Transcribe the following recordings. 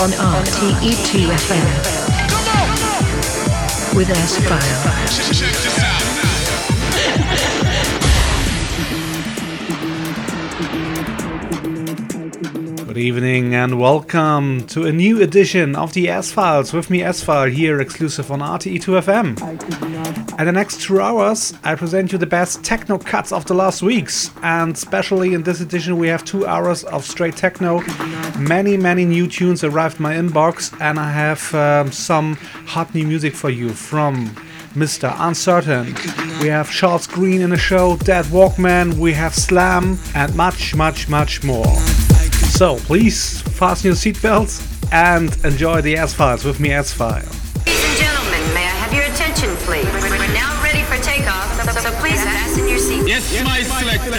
on RTE2FM with S-File. Evening and welcome to a new edition of the S Files with me, S File, here exclusive on RTE2FM. In the next two hours, I present you the best techno cuts of the last weeks, and especially in this edition, we have two hours of straight techno. Many, many new tunes arrived in my inbox, and I have um, some hot new music for you from Mr. Uncertain. We have Charles Green in the show, Deadwalkman, we have Slam, and much, much, much more. So please fasten your seatbelts and enjoy the S Files with me, S File. Ladies and gentlemen, may I have your attention, please? We're now ready for takeoff, so, so please fasten your seat. Yes, my selector.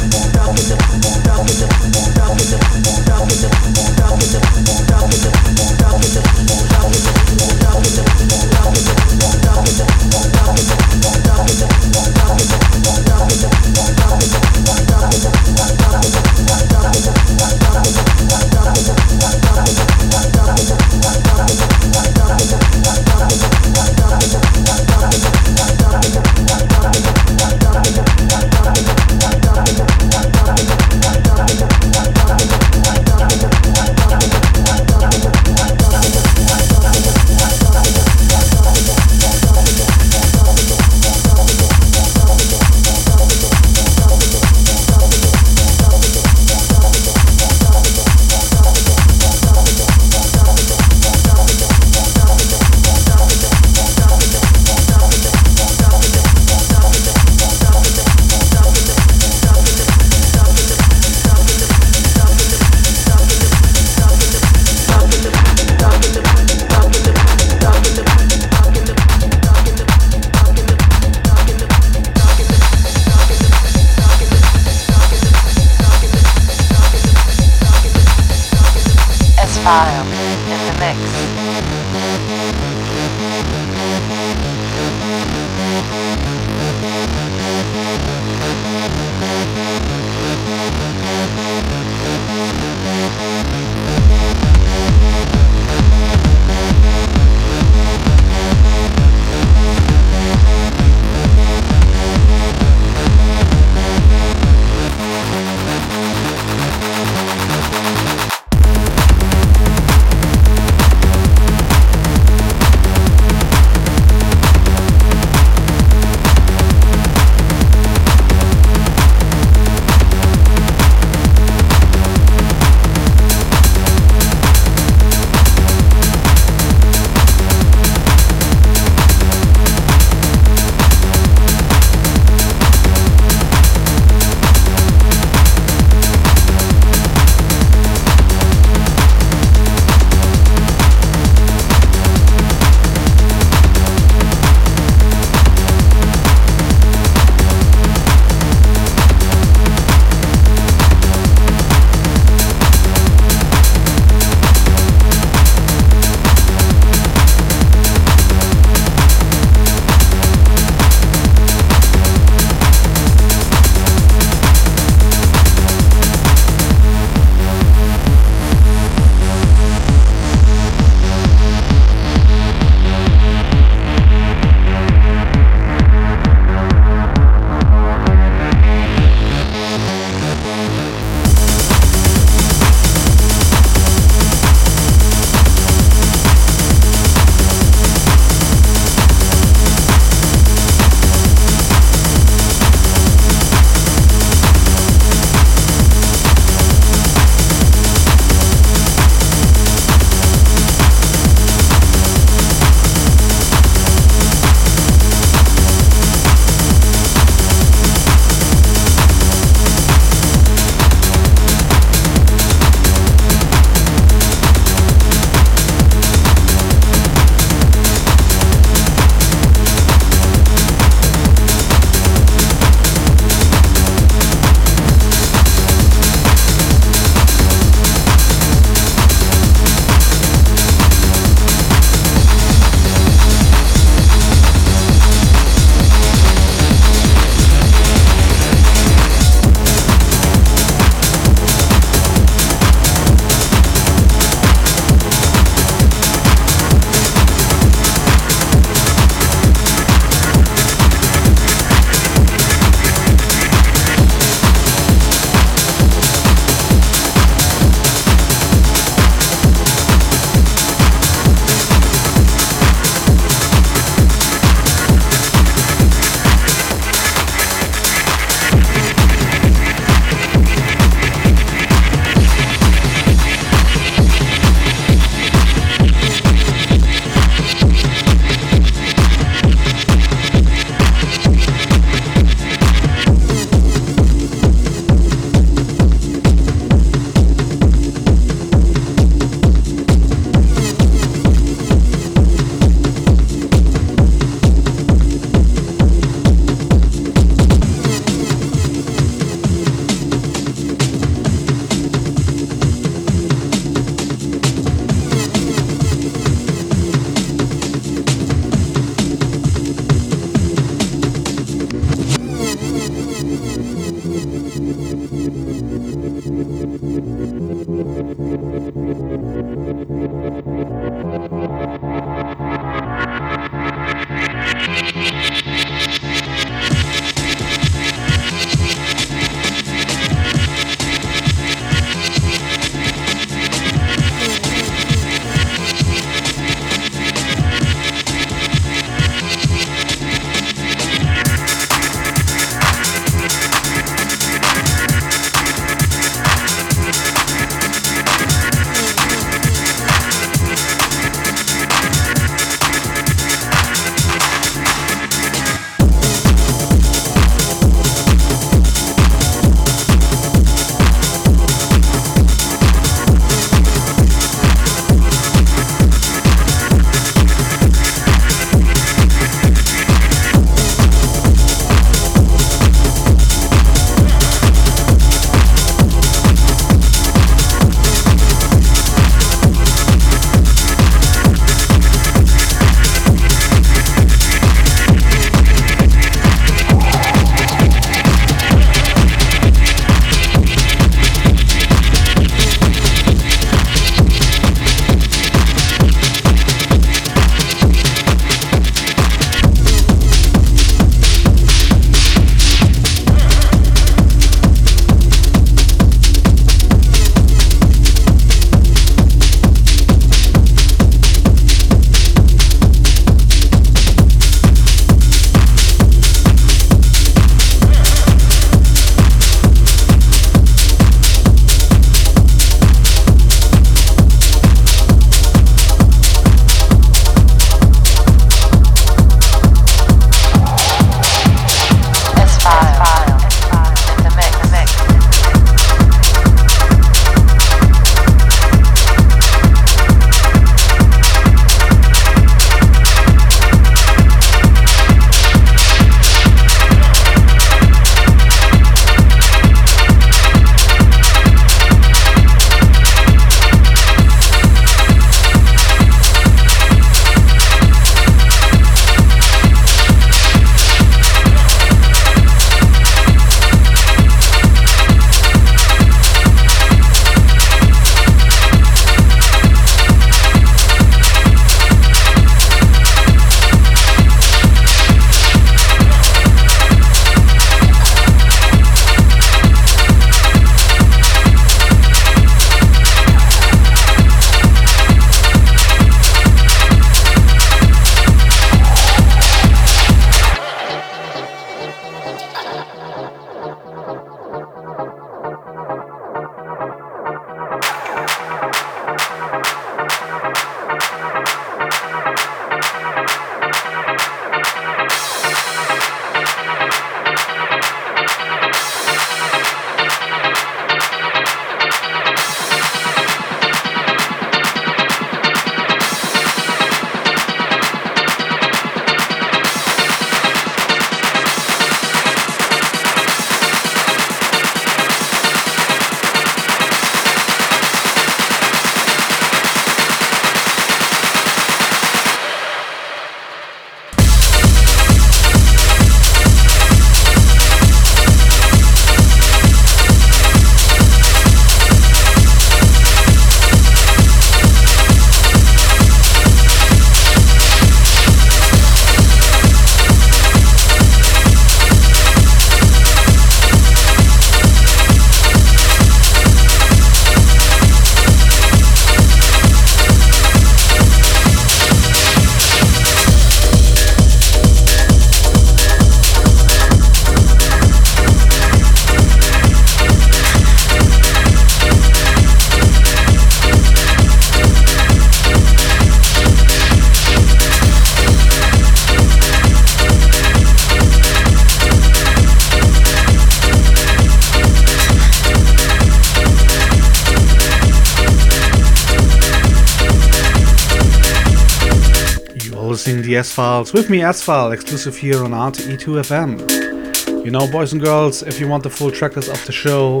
The S Files with me, S File, exclusive here on RTE2FM. You know, boys and girls, if you want the full tracklist of the show,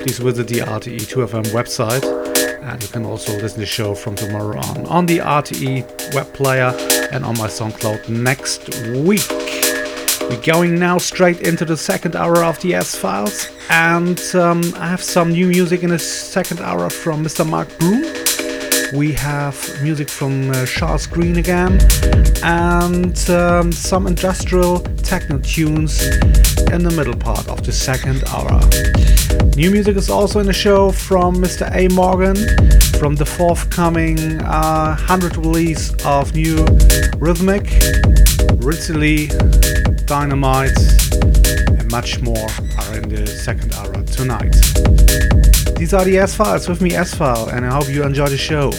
please visit the RTE2FM website. And you can also listen to the show from tomorrow on on the RTE web player and on my SoundCloud next week. We're going now straight into the second hour of the S Files, and um, I have some new music in the second hour from Mr. Mark Broom we have music from uh, Charles Green again and um, some industrial techno tunes in the middle part of the second hour. New music is also in the show from Mr. A. Morgan from the forthcoming uh, 100 release of new Rhythmic, Lee, Dynamite, and much more are in the second hour tonight. These are the S Files with me, S File, and I hope you enjoy the show.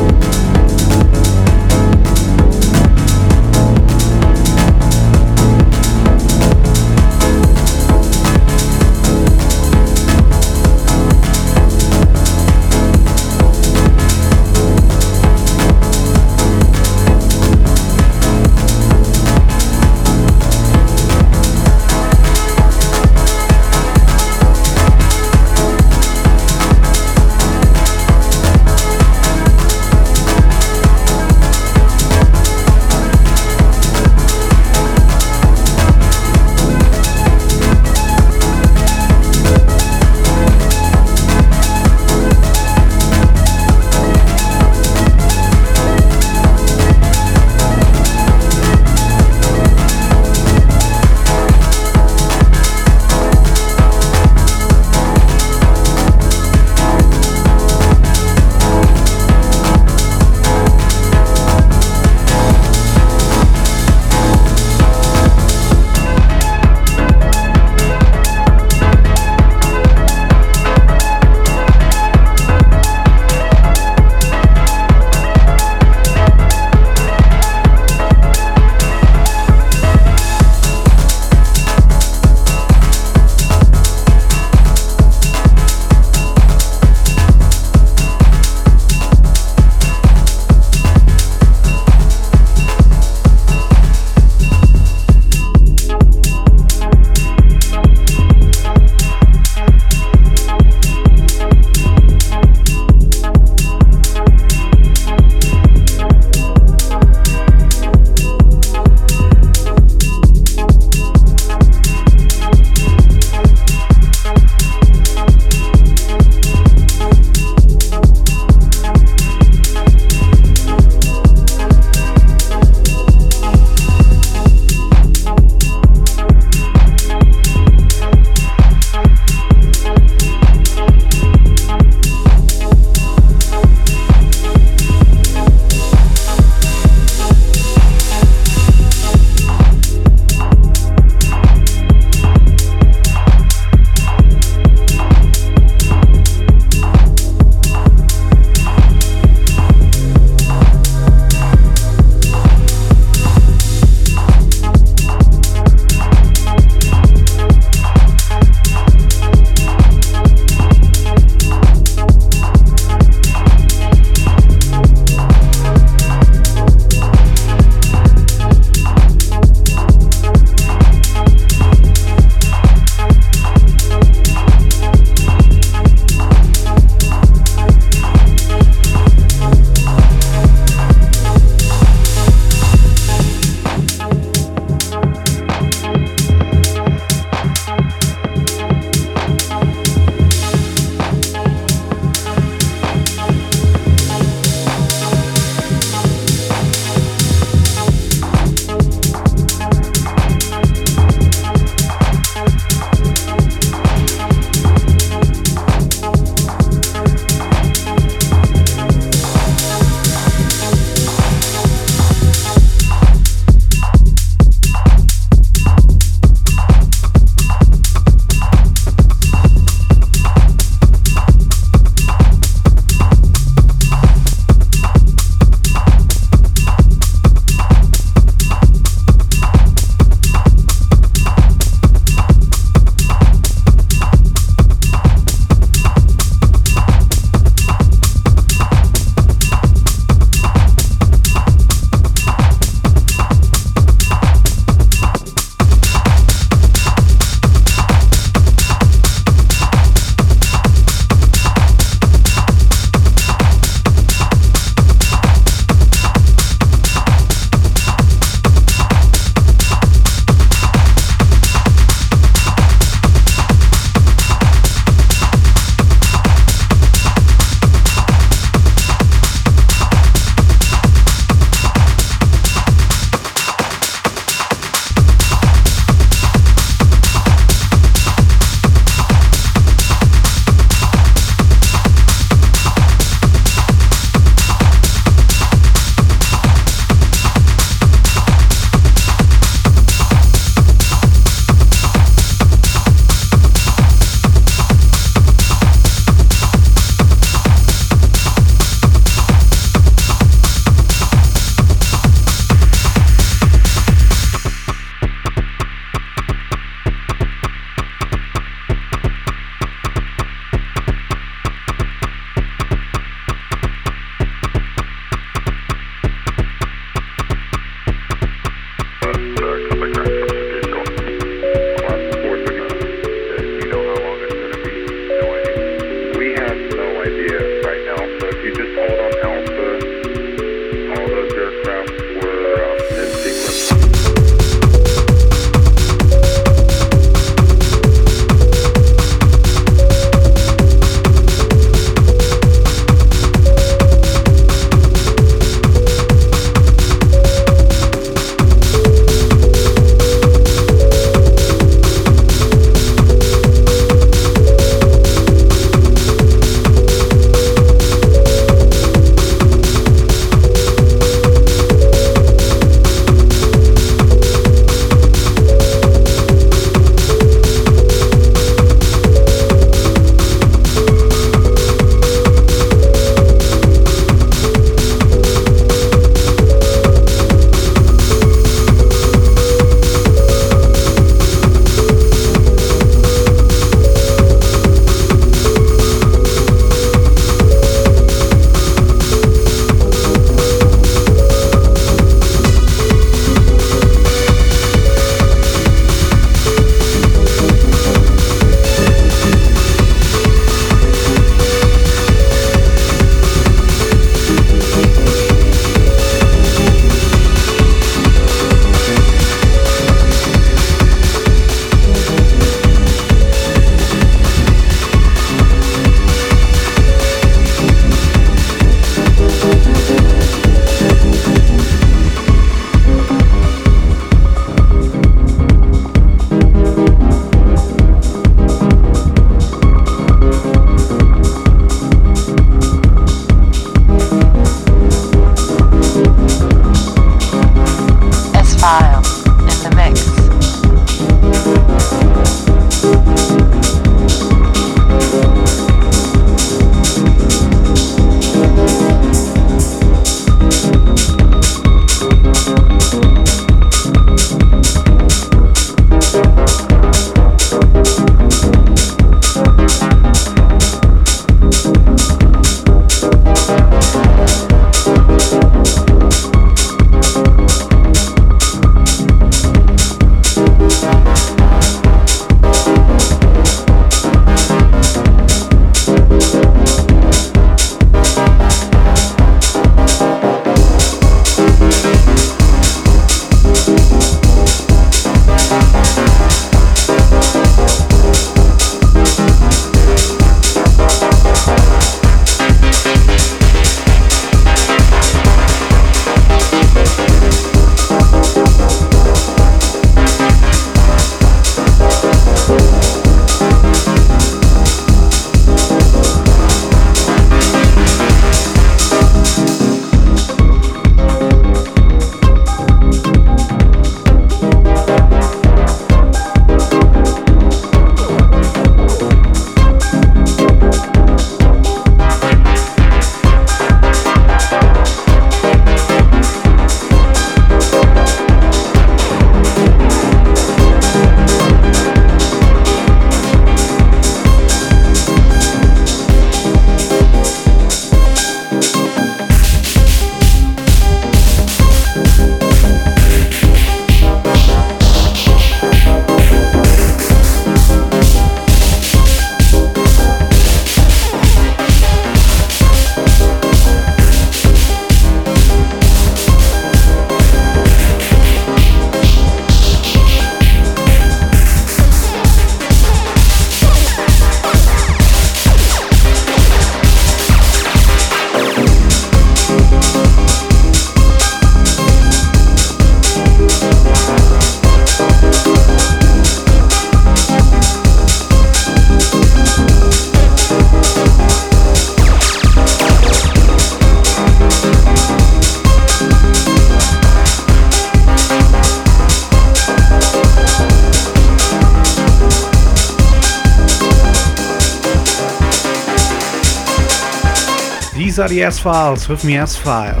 S Files with me, S File.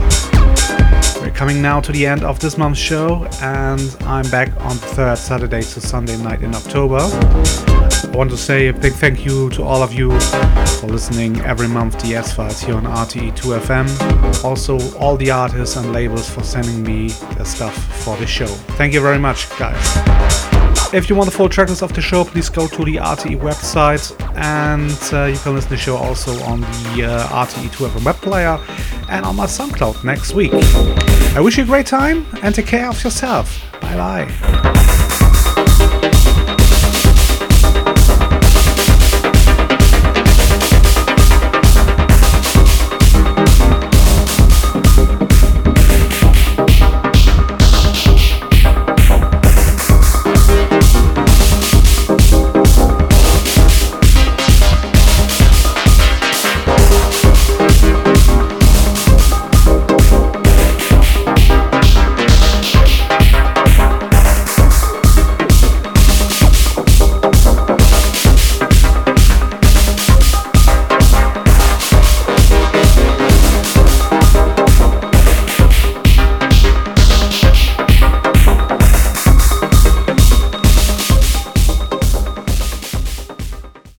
We're coming now to the end of this month's show, and I'm back on the third Saturday to Sunday night in October. I want to say a big thank you to all of you for listening every month to S Files here on RTE2FM. Also, all the artists and labels for sending me the stuff for the show. Thank you very much, guys. If you want the full tracklist of the show, please go to the RTE website and uh, you can listen to the show also on the uh, RTE2FM web player and on my SoundCloud next week. I wish you a great time and take care of yourself. Bye bye.